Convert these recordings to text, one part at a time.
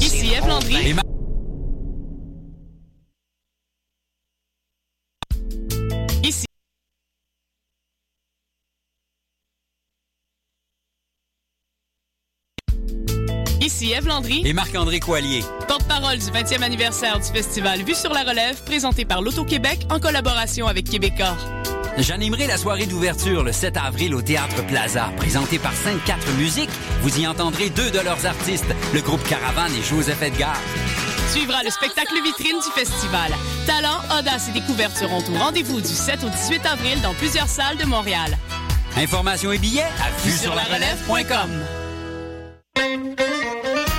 Ici Eve Landry. Ici. Ici Eve Landry, Et Marc-André Coallier. porte-parole du 20e anniversaire du festival Vue sur la relève, présenté par l'Auto-Québec en collaboration avec Québecor. J'animerai la soirée d'ouverture le 7 avril au Théâtre Plaza, présentée par 5-4 Musiques. Vous y entendrez deux de leurs artistes, le groupe Caravane et Joseph Edgar. Suivra le spectacle vitrine du festival. Talent, audace et découverte seront au rendez-vous du 7 au 18 avril dans plusieurs salles de Montréal. Informations et billets à vue sur la relève.com.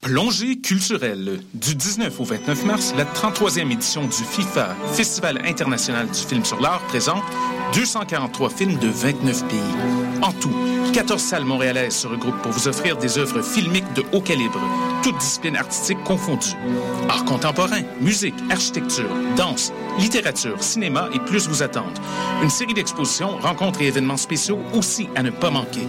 Plongée culturelle. Du 19 au 29 mars, la 33e édition du FIFA, Festival international du film sur l'art, présente 243 films de 29 pays. En tout, 14 salles montréalaises se regroupent pour vous offrir des œuvres filmiques de haut calibre, toutes disciplines artistiques confondues. Art contemporain, musique, architecture, danse, littérature, cinéma et plus vous attendent. Une série d'expositions, rencontres et événements spéciaux aussi à ne pas manquer.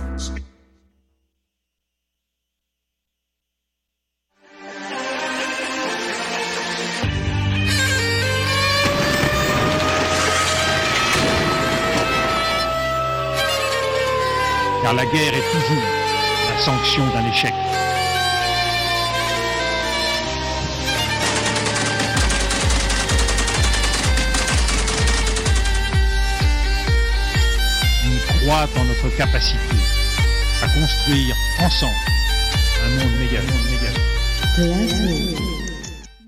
Car la guerre est toujours la sanction d'un échec. On croit en notre capacité à construire ensemble un monde méga.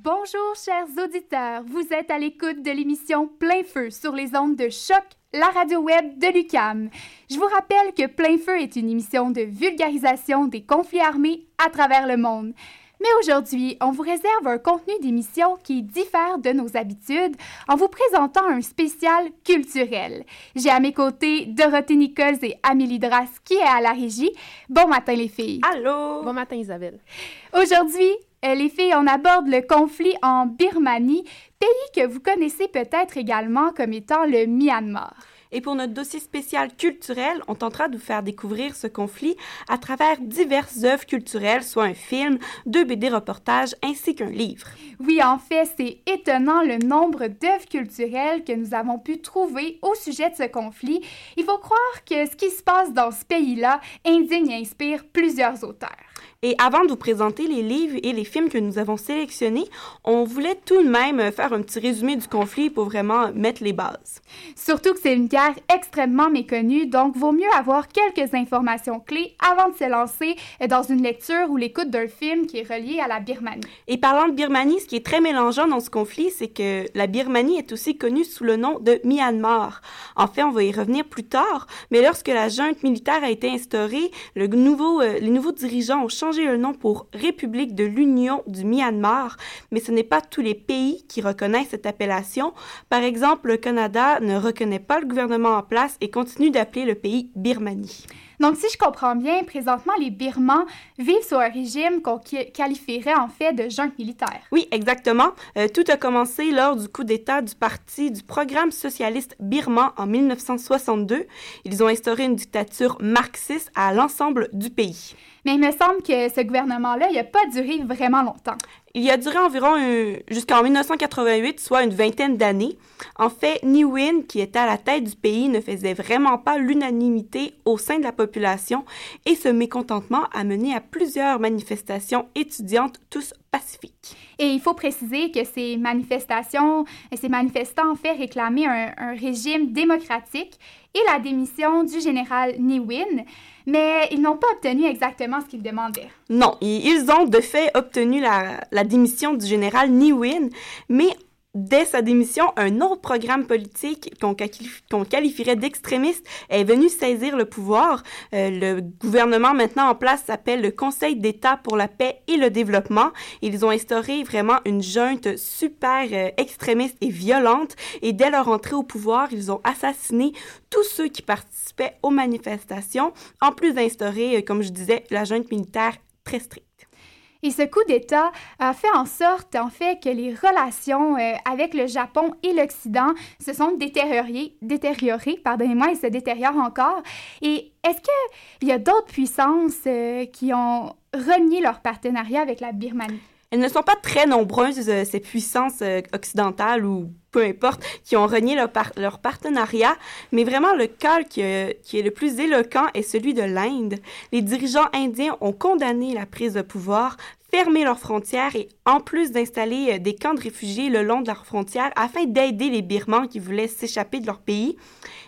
Bonjour chers auditeurs, vous êtes à l'écoute de l'émission Plein Feu sur les ondes de choc, la radio web de Lucam. Je vous rappelle que Plein Feu est une émission de vulgarisation des conflits armés à travers le monde. Mais aujourd'hui, on vous réserve un contenu d'émission qui diffère de nos habitudes en vous présentant un spécial culturel. J'ai à mes côtés Dorothée Nichols et Amélie Dras qui est à la régie. Bon matin les filles. Allô? Bon matin, Isabelle. Aujourd'hui, euh, les filles, on aborde le conflit en Birmanie, pays que vous connaissez peut-être également comme étant le Myanmar. Et pour notre dossier spécial culturel, on tentera de vous faire découvrir ce conflit à travers diverses œuvres culturelles, soit un film, deux BD reportages ainsi qu'un livre. Oui, en fait, c'est étonnant le nombre d'œuvres culturelles que nous avons pu trouver au sujet de ce conflit. Il faut croire que ce qui se passe dans ce pays-là indigne et inspire plusieurs auteurs. Et avant de vous présenter les livres et les films que nous avons sélectionnés, on voulait tout de même faire un petit résumé du conflit pour vraiment mettre les bases. Surtout que c'est une guerre extrêmement méconnue, donc vaut mieux avoir quelques informations clés avant de se lancer dans une lecture ou l'écoute d'un film qui est relié à la Birmanie. Et parlant de Birmanie, ce qui est très mélangeant dans ce conflit, c'est que la Birmanie est aussi connue sous le nom de Myanmar. En fait, on va y revenir plus tard, mais lorsque la junte militaire a été instaurée, le nouveau, euh, les nouveaux dirigeants ont changé le nom pour République de l'Union du Myanmar, mais ce n'est pas tous les pays qui reconnaissent cette appellation. Par exemple, le Canada ne reconnaît pas le gouvernement en place et continue d'appeler le pays Birmanie. Donc, si je comprends bien, présentement, les Birmans vivent sous un régime qu'on qualifierait en fait de junte militaire. Oui, exactement. Euh, tout a commencé lors du coup d'État du parti du programme socialiste birman en 1962. Ils ont instauré une dictature marxiste à l'ensemble du pays. Mais il me semble que ce gouvernement-là, il n'a pas duré vraiment longtemps. Il a duré environ jusqu'en 1988, soit une vingtaine d'années. En fait, Win, qui était à la tête du pays, ne faisait vraiment pas l'unanimité au sein de la population et ce mécontentement a mené à plusieurs manifestations étudiantes, tous pacifiques. Et il faut préciser que ces manifestations, ces manifestants en fait réclamaient un régime démocratique et la démission du général Win mais ils n'ont pas obtenu exactement ce qu'ils demandaient. Non, ils ont de fait obtenu la, la démission du général Niwin, mais Dès sa démission, un autre programme politique qu'on qualifierait d'extrémiste est venu saisir le pouvoir. Euh, le gouvernement maintenant en place s'appelle le Conseil d'État pour la paix et le développement. Ils ont instauré vraiment une junte super euh, extrémiste et violente et dès leur entrée au pouvoir, ils ont assassiné tous ceux qui participaient aux manifestations, en plus d'instaurer, euh, comme je disais, la junte militaire très stricte. Et ce coup d'État a fait en sorte, en fait, que les relations euh, avec le Japon et l'Occident se sont détériorées, détériorées pardonnez-moi, et se détériorent encore. Et est-ce qu'il y a d'autres puissances euh, qui ont renié leur partenariat avec la Birmanie? Elles ne sont pas très nombreuses, euh, ces puissances occidentales ou peu importe, qui ont renié leur, partenariat, mais vraiment le cas qui, qui, est le plus éloquent est celui de l'Inde. Les dirigeants indiens ont condamné la prise de pouvoir, fermé leurs frontières et en plus d'installer euh, des camps de réfugiés le long de leurs frontières afin d'aider les Birmans qui voulaient s'échapper de leur pays.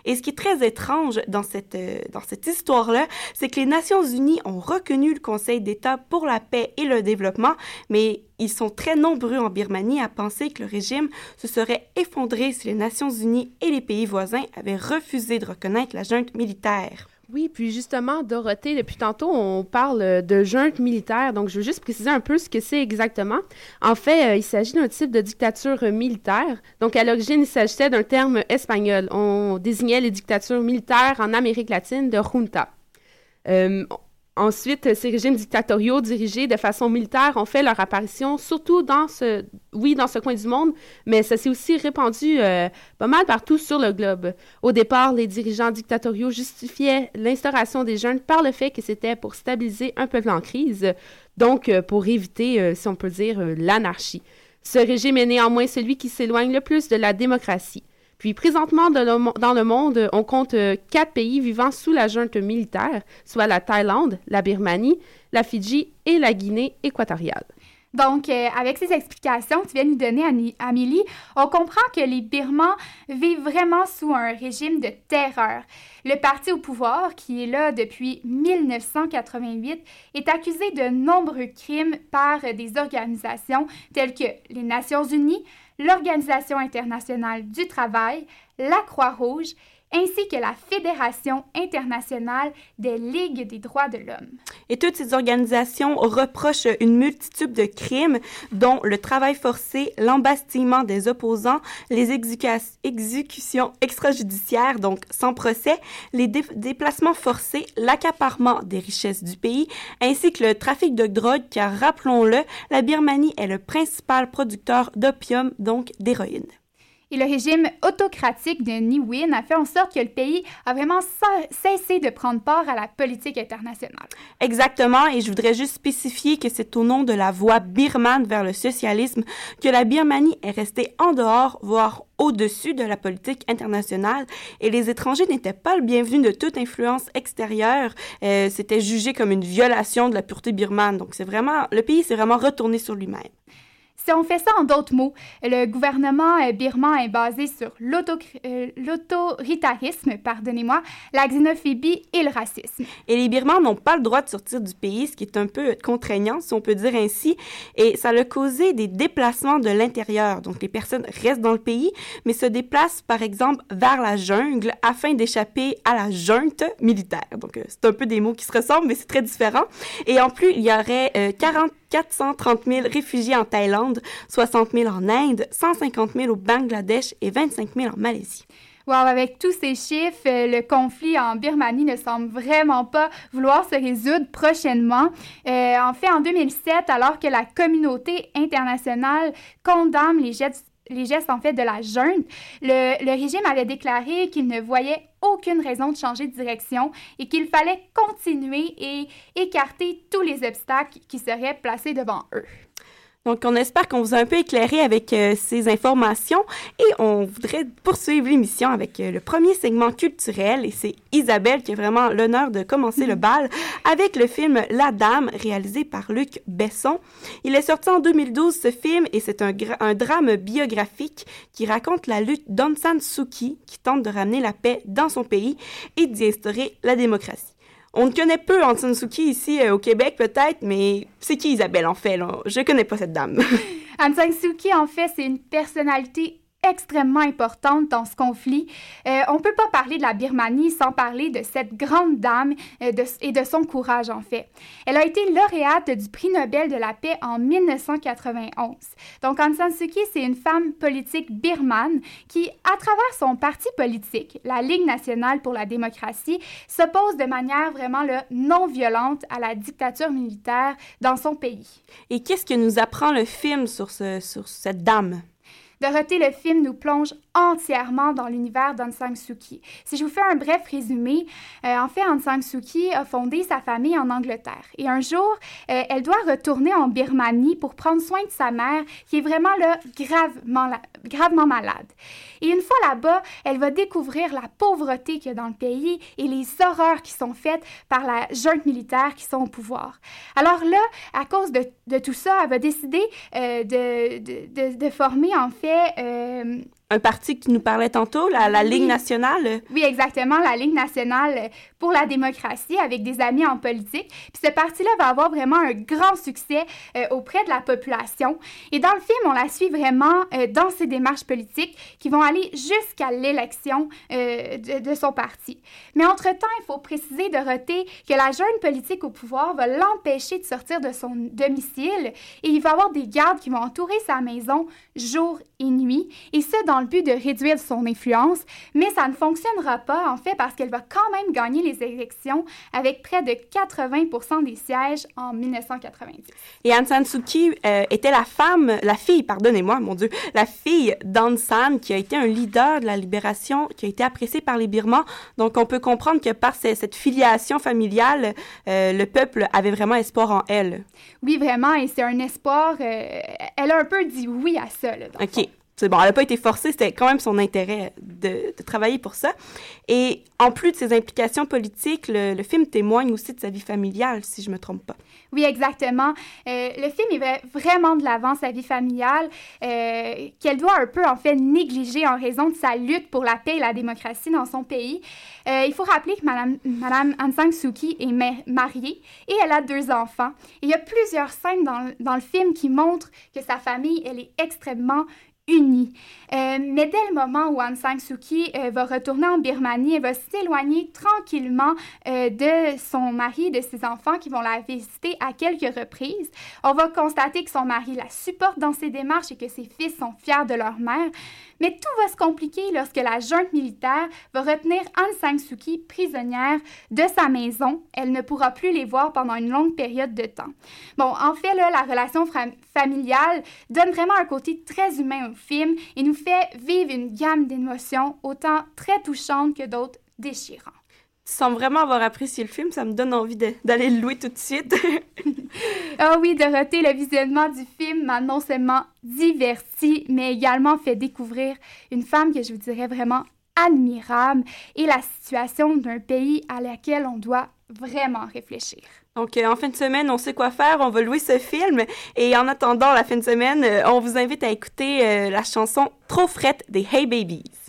Et ce qui est très étrange dans cette, euh, dans cette histoire-là, c'est que les Nations Unies ont reconnu le Conseil d'État pour la paix et le développement, mais ils sont très nombreux en Birmanie à penser que le régime se serait effondré si les Nations Unies et les pays voisins avaient refusé de reconnaître la junte militaire. Oui, puis justement, Dorothée, depuis tantôt, on parle de junte militaire. Donc, je veux juste préciser un peu ce que c'est exactement. En fait, euh, il s'agit d'un type de dictature militaire. Donc, à l'origine, il s'agissait d'un terme espagnol. On désignait les dictatures militaires en Amérique latine de junta. Euh, Ensuite, ces régimes dictatoriaux dirigés de façon militaire ont fait leur apparition, surtout dans ce, oui, dans ce coin du monde, mais ça s'est aussi répandu euh, pas mal partout sur le globe. Au départ, les dirigeants dictatoriaux justifiaient l'instauration des jeunes par le fait que c'était pour stabiliser un peuple en crise, donc euh, pour éviter, euh, si on peut dire, l'anarchie. Ce régime est néanmoins celui qui s'éloigne le plus de la démocratie. Puis présentement, dans le monde, on compte euh, quatre pays vivant sous la junte militaire, soit la Thaïlande, la Birmanie, la Fidji et la Guinée équatoriale. Donc, euh, avec ces explications que tu viens de nous donner, Amélie, on comprend que les Birmans vivent vraiment sous un régime de terreur. Le parti au pouvoir, qui est là depuis 1988, est accusé de nombreux crimes par des organisations telles que les Nations Unies, l'Organisation internationale du travail, la Croix-Rouge ainsi que la Fédération internationale des ligues des droits de l'homme. Et toutes ces organisations reprochent une multitude de crimes, dont le travail forcé, l'embastillement des opposants, les exécutions extrajudiciaires, donc sans procès, les déplacements forcés, l'accaparement des richesses du pays, ainsi que le trafic de drogue, car rappelons-le, la Birmanie est le principal producteur d'opium, donc d'héroïne. Et le régime autocratique de Win a fait en sorte que le pays a vraiment cessé de prendre part à la politique internationale. Exactement, et je voudrais juste spécifier que c'est au nom de la voie birmane vers le socialisme que la Birmanie est restée en dehors, voire au-dessus de la politique internationale et les étrangers n'étaient pas le bienvenu de toute influence extérieure. Euh, C'était jugé comme une violation de la pureté birmane. Donc c'est vraiment, le pays s'est vraiment retourné sur lui-même. Si on fait ça en d'autres mots, le gouvernement euh, birman est basé sur euh, l'autoritarisme, pardonnez-moi, la xénophobie et le racisme. Et les Birmans n'ont pas le droit de sortir du pays, ce qui est un peu contraignant, si on peut dire ainsi, et ça a causé des déplacements de l'intérieur. Donc les personnes restent dans le pays, mais se déplacent par exemple vers la jungle afin d'échapper à la junte militaire. Donc euh, c'est un peu des mots qui se ressemblent, mais c'est très différent. Et en plus, il y aurait 40 430 000 réfugiés en Thaïlande, 60 000 en Inde, 150 000 au Bangladesh et 25 000 en Malaisie. Wow, avec tous ces chiffres, euh, le conflit en Birmanie ne semble vraiment pas vouloir se résoudre prochainement. Euh, en fait, en 2007, alors que la communauté internationale condamne les gestes les gestes en fait de la junte, le, le régime avait déclaré qu'il ne voyait aucune raison de changer de direction et qu'il fallait continuer et écarter tous les obstacles qui seraient placés devant eux. Donc, on espère qu'on vous a un peu éclairé avec euh, ces informations et on voudrait poursuivre l'émission avec euh, le premier segment culturel et c'est Isabelle qui a vraiment l'honneur de commencer le bal avec le film La Dame réalisé par Luc Besson. Il est sorti en 2012 ce film et c'est un, drame biographique qui raconte la lutte d'Aung San Suu Kyi qui tente de ramener la paix dans son pays et d'y instaurer la démocratie. On ne connaît peu Kyi ici euh, au Québec peut-être, mais c'est qui Isabelle en fait? Là? Je connais pas cette dame. Kyi en fait c'est une personnalité extrêmement importante dans ce conflit. Euh, on ne peut pas parler de la Birmanie sans parler de cette grande dame euh, et de son courage, en fait. Elle a été lauréate du prix Nobel de la paix en 1991. Donc, Aung San Suu Kyi, c'est une femme politique birmane qui, à travers son parti politique, la Ligue nationale pour la démocratie, s'oppose de manière vraiment non violente à la dictature militaire dans son pays. Et qu'est-ce que nous apprend le film sur cette dame? Dorothée, le film nous plonge entièrement dans l'univers d'Aung San Suu. Si je vous fais un bref résumé, euh, en fait, Aung San Suu a fondé sa famille en Angleterre. Et un jour, euh, elle doit retourner en Birmanie pour prendre soin de sa mère, qui est vraiment là, gravement, gravement malade. Et une fois là-bas, elle va découvrir la pauvreté qu'il y a dans le pays et les horreurs qui sont faites par la junte militaire qui sont au pouvoir. Alors là, à cause de, tout ça, elle va décider euh, de, de, de, former en fait un parti que tu nous parlais tantôt, la, la Ligue nationale? Oui, exactement, la Ligue nationale pour la démocratie avec des amis en politique. Puis ce parti-là va avoir vraiment un grand succès euh, auprès de la population. Et dans le film, on la suit vraiment euh, dans ses démarches politiques qui vont aller jusqu'à l'élection euh, de, de, son parti. Mais entre-temps, il faut préciser, Dorothée, que la jeune politique au pouvoir va l'empêcher de sortir de son domicile et il va avoir des gardes qui vont entourer sa maison jour et nuit. Et ce, dans le but de réduire son influence, mais ça ne fonctionnera pas en fait parce qu'elle va quand même gagner les élections avec près de 80% des sièges en 1990. Et Aung San Suu Kyi euh, était la femme, la fille, pardonnez-moi, mon Dieu, la fille d'Aung San qui a été un leader de la libération, qui a été apprécié par les Birmans. Donc on peut comprendre que par cette filiation familiale, euh, le peuple avait vraiment espoir en elle. Oui, vraiment, et c'est un espoir. Euh, elle a un peu dit oui à ça. Là, OK c'est bon, elle n'a pas été forcée, c'était quand même son intérêt de, travailler pour ça. Et en plus de ses implications politiques, le, film témoigne aussi de sa vie familiale, si je me trompe pas. Oui, exactement. Euh, le film il va vraiment de l'avant sa vie familiale, euh, qu'elle doit un peu en fait négliger en raison de sa lutte pour la paix et la démocratie dans son pays. Euh, il faut rappeler que Madame, Madame Aung San Suu Kyi est mariée et elle a deux enfants. Il y a plusieurs scènes dans, dans le film qui montrent que sa famille, elle est extrêmement unis. Euh, mais dès le moment où Aung San Suu Kyi euh, va retourner en Birmanie, elle va s'éloigner tranquillement euh, de son mari, de ses enfants qui vont la visiter à quelques reprises. On va constater que son mari la supporte dans ses démarches et que ses fils sont fiers de leur mère. Mais tout va se compliquer lorsque la junte militaire va retenir Aung San Suu Kyi prisonnière de sa maison. Elle ne pourra plus les voir pendant une longue période de temps. Bon, en fait, là, la relation familiale donne vraiment un côté très humain au film et nous fait vivre une gamme d'émotions autant très touchantes que d'autres déchirantes. Sans vraiment avoir apprécié le film, ça me donne envie d'aller le louer tout de suite. Ah oh oui, Dorothée, le visionnement du film m'a non seulement diverti, mais également fait découvrir une femme que je vous dirais vraiment admirable et la situation d'un pays à laquelle on doit vraiment réfléchir. Donc, euh, en fin de semaine, on sait quoi faire, on va louer ce film. Et en attendant la fin de semaine, euh, on vous invite à écouter euh, la chanson Trop frette des Hey Babies.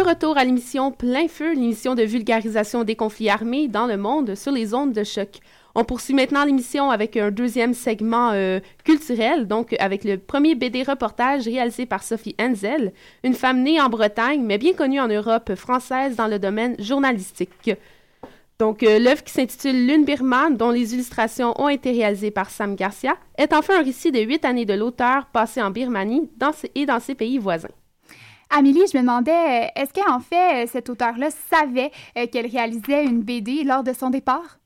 Retour à l'émission Plein Feu, l'émission de vulgarisation des conflits armés dans le monde sur les ondes de choc. On poursuit maintenant l'émission avec un deuxième segment euh, culturel, donc avec le premier BD reportage réalisé par Sophie Henzel, une femme née en Bretagne, mais bien connue en Europe française dans le domaine journalistique. Donc, euh, l'œuvre qui s'intitule Lune birmane, dont les illustrations ont été réalisées par Sam Garcia, est enfin un récit de huit années de l'auteur passé en Birmanie et dans ses pays voisins. Amélie, je me demandais, est-ce qu'en fait, cet auteur-là savait qu'elle réalisait une BD lors de son départ?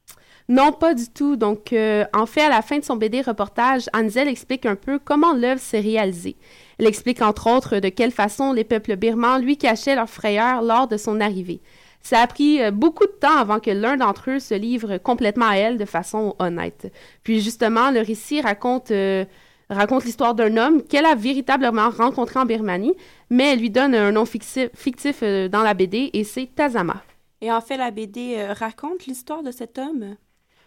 Non, pas du tout. Donc, euh, en fait, à la fin de son BD reportage, Ansel explique un peu comment l'œuvre s'est réalisée. Elle explique entre autres de quelle façon les peuples birmans lui cachaient leur frayeur lors de son arrivée. Ça a pris euh, beaucoup de temps avant que l'un d'entre eux se livre complètement à elle de façon honnête. Puis justement, le récit raconte, euh, raconte l'histoire d'un homme qu'elle a véritablement rencontré en Birmanie, mais elle lui donne un nom fictif, fictif dans la BD et c'est Tazama. Et en fait, la BD raconte l'histoire de cet homme?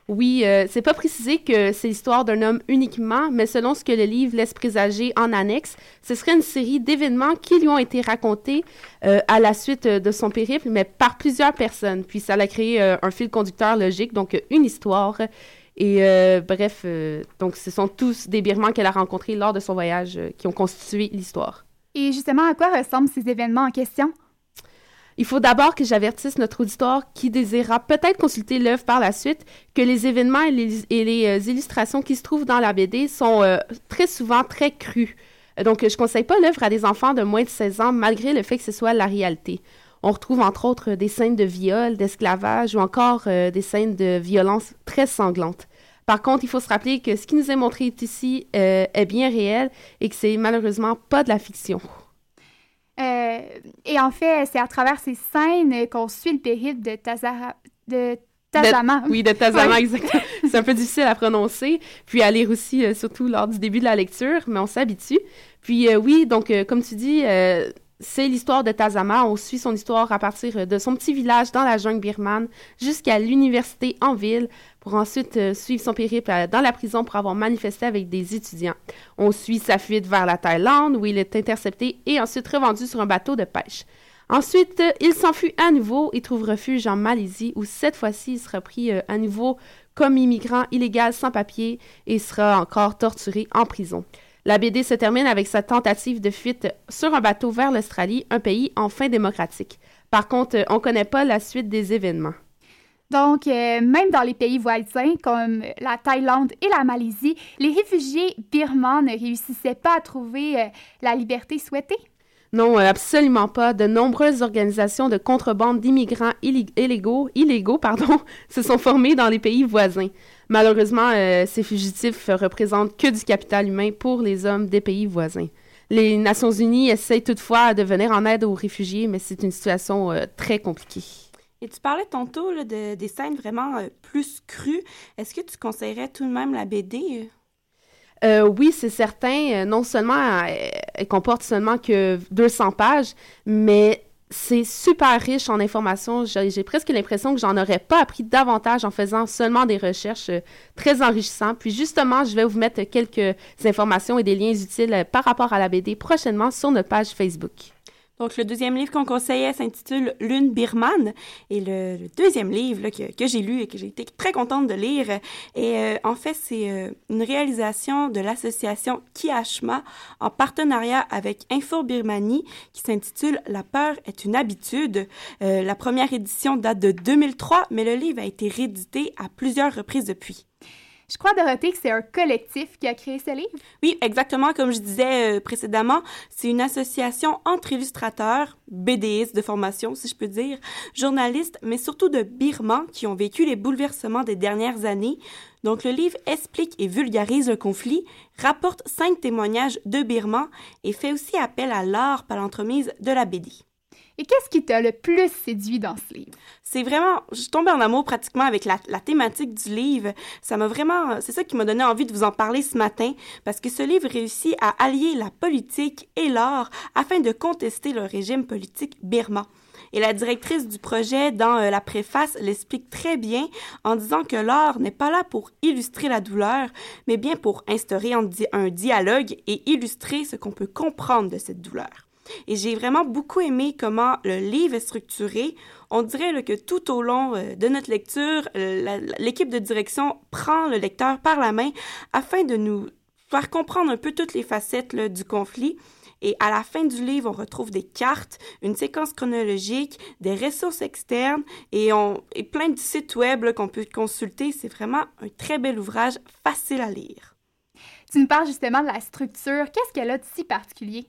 Oui, euh, c'est pas précisé que c'est l'histoire d'un homme uniquement, mais selon ce que le livre laisse présager en annexe, ce serait une série d'événements qui lui ont été racontés euh, à la suite euh, de son périple, mais par plusieurs personnes. Puis ça a créé un fil conducteur logique, donc une histoire. Et bref, donc ce sont tous des Birmans qu'elle a rencontrés lors de son voyage qui ont constitué l'histoire. Et justement, à quoi ressemblent ces événements en question? Il faut d'abord que j'avertisse notre auditoire qui désirera peut-être consulter l'œuvre par la suite que les événements et les, euh, illustrations qui se trouvent dans la BD sont euh, très souvent très crus. Donc, je ne conseille pas l'œuvre à des enfants de moins de 16 ans, malgré le fait que ce soit la réalité. On retrouve entre autres des scènes de viol, d'esclavage ou encore euh, des scènes de violence très sanglantes. Par contre, il faut se rappeler que ce qui nous est montré ici est bien réel et que c'est malheureusement pas de la fiction. Euh, et en fait, c'est à travers ces scènes qu'on suit le périple de, Tazara, de Tazama. oui, de Tazama, exactement. c'est un peu difficile à prononcer, puis à lire aussi, euh, surtout lors du début de la lecture, mais on s'habitue. Puis euh, oui, donc comme tu dis, c'est l'histoire de Tazama. On suit son histoire à partir de son petit village dans la jungle birmane jusqu'à l'université en ville pour ensuite euh, suivre son périple dans la prison pour avoir manifesté avec des étudiants. On suit sa fuite vers la Thaïlande où il est intercepté et ensuite revendu sur un bateau de pêche. Ensuite, euh, il s'enfuit à nouveau et trouve refuge en Malaisie où cette fois-ci il sera pris euh, à nouveau comme immigrant illégal sans papier et sera encore torturé en prison. La BD se termine avec sa tentative de fuite sur un bateau vers l'Australie, un pays enfin démocratique. Par contre, on ne connaît pas la suite des événements. Donc, euh, même dans les pays voisins comme la Thaïlande et la Malaisie, les réfugiés birmans ne réussissaient pas à trouver euh, la liberté souhaitée. Non, absolument pas. De nombreuses organisations de contrebande d'immigrants illégaux, se sont formées dans les pays voisins. Malheureusement, euh, ces fugitifs représentent que du capital humain pour les hommes des pays voisins. Les Nations Unies essayent toutefois de venir en aide aux réfugiés, mais c'est une situation euh, très compliquée. Et tu parlais tantôt de, des scènes vraiment euh, plus crues. Est-ce que tu conseillerais tout de même la BD? oui, c'est certain. Non seulement elle comporte seulement que 200 pages, mais c'est super riche en informations. J'ai presque l'impression que j'en aurais pas appris davantage en faisant seulement des recherches euh, très enrichissantes. Puis justement, je vais vous mettre quelques informations et des liens utiles euh, par rapport à la BD prochainement sur notre page Facebook. Donc, le deuxième livre qu'on conseillait s'intitule Lune birmane. Et le, deuxième livre que, que j'ai lu et que j'ai été très contente de lire, et euh, en fait, c'est euh, une réalisation de l'association Kiashma en partenariat avec Info Birmanie qui s'intitule La peur est une habitude. Euh, la première édition date de 2003, mais le livre a été réédité à plusieurs reprises depuis. Je crois, Dorothée, que c'est un collectif qui a créé ce livre. Oui, exactement. Comme je disais euh, précédemment, c'est une association entre illustrateurs, BDistes de formation, si je peux dire, journalistes, mais surtout de Birmans qui ont vécu les bouleversements des dernières années. Donc, le livre explique et vulgarise le conflit, rapporte cinq témoignages de Birmans et fait aussi appel à l'art par l'entremise de la BD. Et qu'est-ce qui t'a le plus séduit dans ce livre? C'est vraiment, je suis tombée en amour pratiquement avec la, thématique du livre. Ça m'a vraiment, c'est ça qui m'a donné envie de vous en parler ce matin, parce que ce livre réussit à allier la politique et l'art afin de contester le régime politique birman. Et la directrice du projet, dans euh, la préface, l'explique très bien en disant que l'art n'est pas là pour illustrer la douleur, mais bien pour instaurer un dialogue et illustrer ce qu'on peut comprendre de cette douleur. Et j'ai vraiment beaucoup aimé comment le livre est structuré. On dirait que tout au long euh, de notre lecture, euh, l'équipe de direction prend le lecteur par la main afin de nous faire comprendre un peu toutes les facettes du conflit. Et à la fin du livre, on retrouve des cartes, une séquence chronologique, des ressources externes et, et plein de sites web qu'on peut consulter. C'est vraiment un très bel ouvrage, facile à lire. Tu nous parles justement de la structure. Qu'est-ce qu'elle a de si particulier?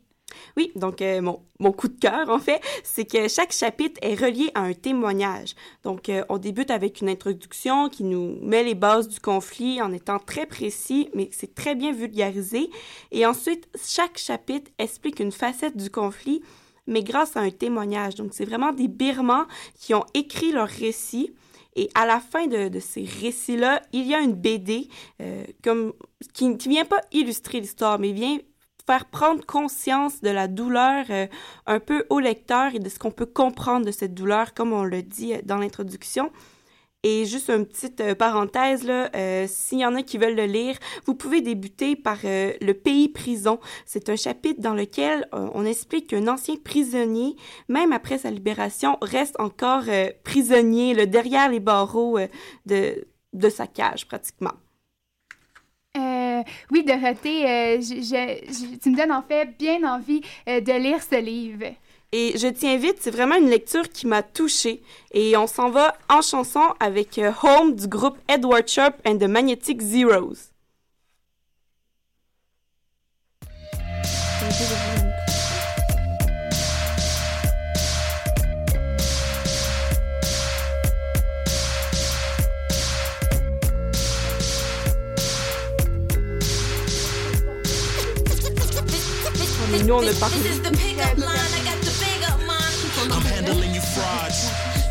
Oui, donc euh, mon, coup de cœur, en fait, c'est que chaque chapitre est relié à un témoignage. Donc, euh, on débute avec une introduction qui nous met les bases du conflit en étant très précis, mais c'est très bien vulgarisé. Et ensuite, chaque chapitre explique une facette du conflit, mais grâce à un témoignage. Donc, c'est vraiment des Birmans qui ont écrit leur récit. Et à la fin de, de ces récits-là, il y a une BD euh, comme, qui ne vient pas illustrer l'histoire, mais vient faire prendre conscience de la douleur euh, un peu au lecteur et de ce qu'on peut comprendre de cette douleur, comme on le dit euh, dans l'introduction. Et juste une petite euh, parenthèse, là, s'il y en a qui veulent le lire, vous pouvez débuter par Le pays prison. C'est un chapitre dans lequel on explique qu'un ancien prisonnier, même après sa libération, reste encore prisonnier le derrière les barreaux de, de sa cage pratiquement. Euh, oui, Dorothée, euh, tu me donnes en fait bien envie euh, de lire ce livre. Et je tiens vite, c'est vraiment une lecture qui m'a touchée. Et on s'en va en chanson avec Home du groupe Edward Sharp and the Magnetic Zeros.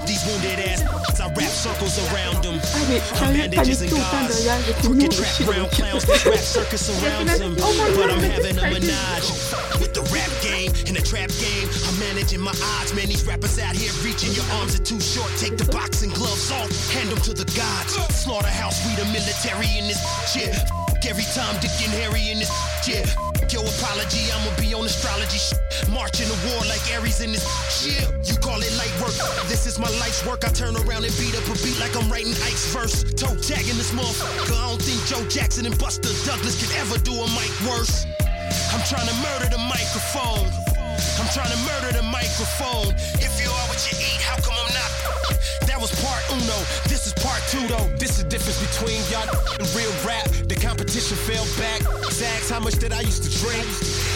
These wounded ass, I wrap circles around them. I'm bandages and gauze. Crooked trap ground clowns, this rap circus surrounds them. But I'm having a menage with the rap game and the trap game. I'm managing my odds, man. These rappers out here reaching your arms are too short. Take the boxing gloves off, hand them to the gods. Slaughterhouse, we the military in this shit. Every time Dick and Harry in this yeah. Your apology, I'ma be on astrology. Marching the war like Aries in this shit. You call it light work. This is my life's work. I turn around and beat up a beat like I'm writing Ike's verse. Toe tagging this motherfucker. I don't think Joe Jackson and Buster Douglas can ever do a mic worse. I'm trying to murder the microphone. I'm trying to murder the microphone. Uno. This is part two though. This is the difference between y'all and real rap. The competition fell back. Zags, how much did I used to drink?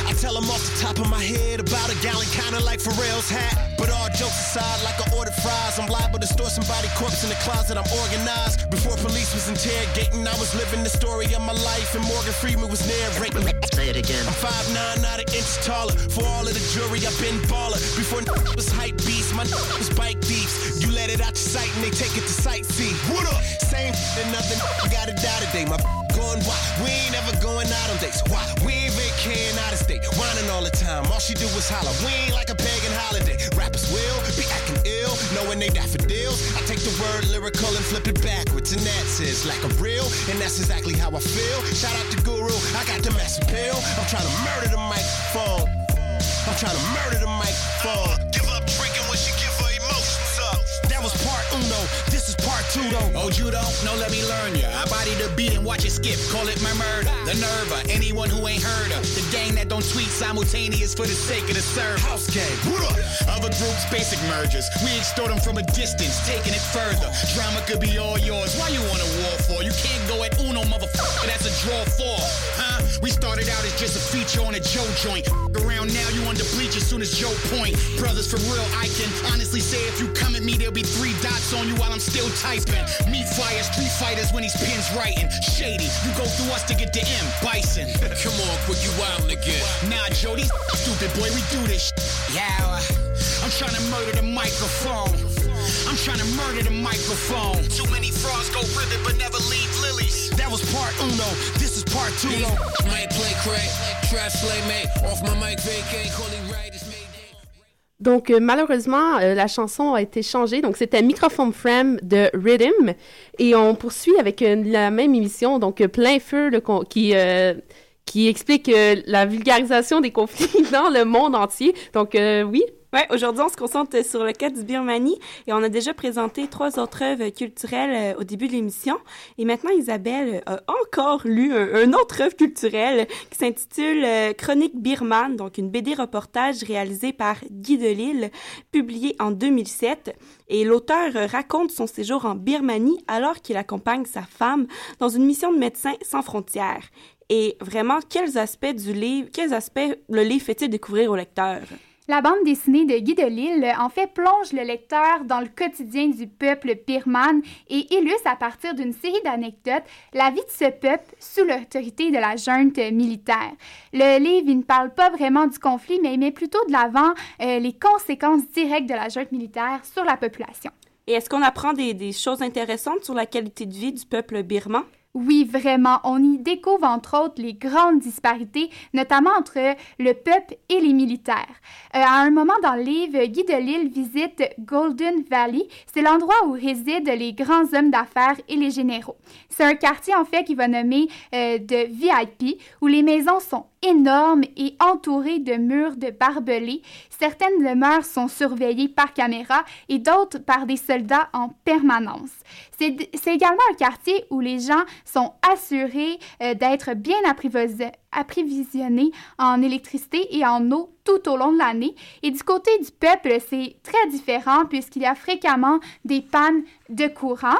I tell them off the top of my head about a gallon, kinda like Pharrell's hat. But all jokes aside, like I ordered fries, I'm liable to store somebody corpse in the closet. I'm organized. Before police was interrogating, I was living the story of my life, and Morgan Freeman was narrating. Say it again. I'm 5'9", not an inch taller. For all of the jury, I've been baller. Before was hype beast, my was bike thieves. You let it out your sight and they take it to sightsee. What up? Same another got it out today. My going why? We ain't ever going out on dates. Why? We ain't vacating out of state. Whining all the time. All she do is holler. We ain't like a pagan holiday. Rappers will be acting ill, knowing they daffodils. I take the word lyrical and flip it backwards, and that says like a real, and that's exactly how I feel. Shout out to Guru, I got the massive pill. I'm trying to murder the microphone. I'm trying to murder the microphone. Uno. This is part two though. Oh, you don't know? Let me learn ya. I body the beat and watch it skip. Call it my murder. The nerve of anyone who ain't heard of. The gang that don't tweet simultaneous for the sake of the serve. House gang. What up? Other groups, basic mergers. We extort them from a distance, taking it further. Drama could be all yours. Why you want a war for? You can't go at Uno, motherfucker. That's a draw for. Huh? We started out as just a feature on a Joe joint. Around now, you on the bleach as soon as Joe point. Brothers, for real, I can honestly say if you come at me, there'll be three dots on you while I'm still typing. Me fire street fighters when these pins writing. Shady, you go through us to get the M. Bison. Come on, quick, you wild again. Nah, Jody, stupid boy, we do this. Yeah, I'm trying to murder the microphone. I'm trying to murder the microphone. Too many frauds go ribbon but never leave lilies. That was part uno. This is part two. Might play crack, trash slay mate. Off my mic vacate, calling right. Donc, euh, malheureusement, euh, la chanson a été changée. Donc, c'était Microphone Frame de Rhythm. Et on poursuit avec euh, la même émission, donc Plein Feu, le, qui, qui explique euh, la vulgarisation des conflits dans le monde entier. Donc, euh, oui? Ouais, aujourd'hui, on se concentre sur le cas du Birmanie et on a déjà présenté trois autres œuvres culturelles euh, au début de l'émission. Et maintenant, Isabelle a encore lu un, autre œuvre culturelle qui s'intitule euh, Chronique birmane, donc une BD reportage réalisée par Guy Delisle, publiée en 2007. Et l'auteur euh, raconte son séjour en Birmanie alors qu'il accompagne sa femme dans une mission de Médecins sans frontières. Et vraiment, quels aspects du livre, quels aspects le livre fait-il découvrir au lecteur? La bande dessinée de Guy Delisle, en fait, plonge le lecteur dans le quotidien du peuple birman et illustre à partir d'une série d'anecdotes la vie de ce peuple sous l'autorité de la junte militaire. Le livre ne parle pas vraiment du conflit, mais il met plutôt de l'avant euh, les conséquences directes de la junte militaire sur la population. Et est-ce qu'on apprend des choses intéressantes sur la qualité de vie du peuple birman? Oui, vraiment. On y découvre entre autres les grandes disparités, notamment entre le peuple et les militaires. Euh, à un moment dans le livre, Guy Delisle visite Golden Valley. C'est l'endroit où résident les grands hommes d'affaires et les généraux. C'est un quartier en fait qui va nommer euh, de VIP, où les maisons sont énormes et entourées de murs de barbelés. Certaines demeures sont surveillées par caméra et d'autres par des soldats en permanence. C'est également un quartier où les gens sont assurés euh, d'être bien approvisionnés en électricité et en eau tout au long de l'année. Et du côté du peuple, c'est très différent puisqu'il y a fréquemment des pannes de courant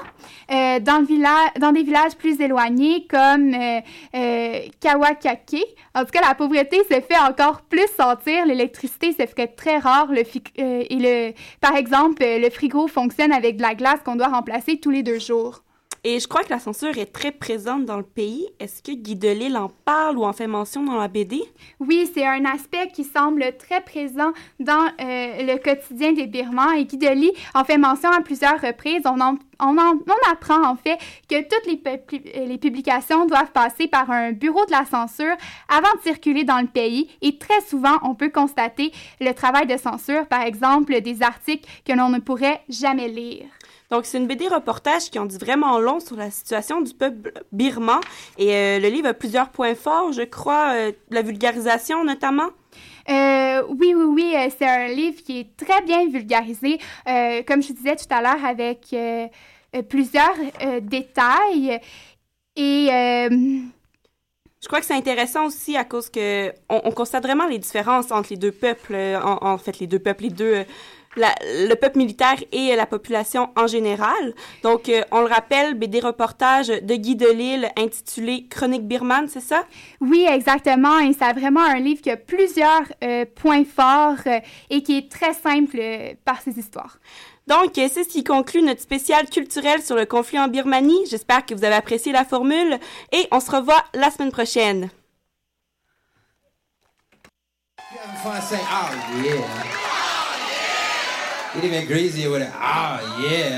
euh, dans, le village, dans des villages plus éloignés comme euh, euh, Kawakake. En tout cas, la pauvreté se fait encore plus sentir. L'électricité se fait très rare. Euh, par exemple, le frigo fonctionne avec de la glace qu'on doit remplacer tous les deux jours. Et je crois que la censure est très présente dans le pays. Est-ce que Guy Delisle en parle ou en fait mention dans la BD? Oui, c'est un aspect qui semble très présent dans euh, le quotidien des Birmans et Guy Delisle en fait mention à plusieurs reprises. On, en, on, en, on apprend en fait que toutes les, les publications doivent passer par un bureau de la censure avant de circuler dans le pays et très souvent on peut constater le travail de censure, par exemple des articles que l'on ne pourrait jamais lire. Donc, c'est une BD reportage qui en dit vraiment long sur la situation du peuple birman. Et euh, le livre a plusieurs points forts, je crois, euh, la vulgarisation notamment. Euh, oui, oui, oui, c'est un livre qui est très bien vulgarisé, comme je disais tout à l'heure, avec plusieurs détails. Et je crois que c'est intéressant aussi à cause que on, on, constate vraiment les différences entre les deux peuples, en, en fait les deux peuples, les deux la, le peuple militaire et la population en général. Donc, euh, on le rappelle, BD reportage de Guy Delisle intitulé Chronique birmane, c'est ça? Oui, exactement. Et c'est vraiment un livre qui a plusieurs euh, points forts euh, et qui est très simple par ses histoires. Donc, c'est ce qui conclut notre spécial culturel sur le conflit en Birmanie. J'espère que vous avez apprécié la formule et on se revoit la semaine prochaine. Have been crazy with it. Ah, yeah.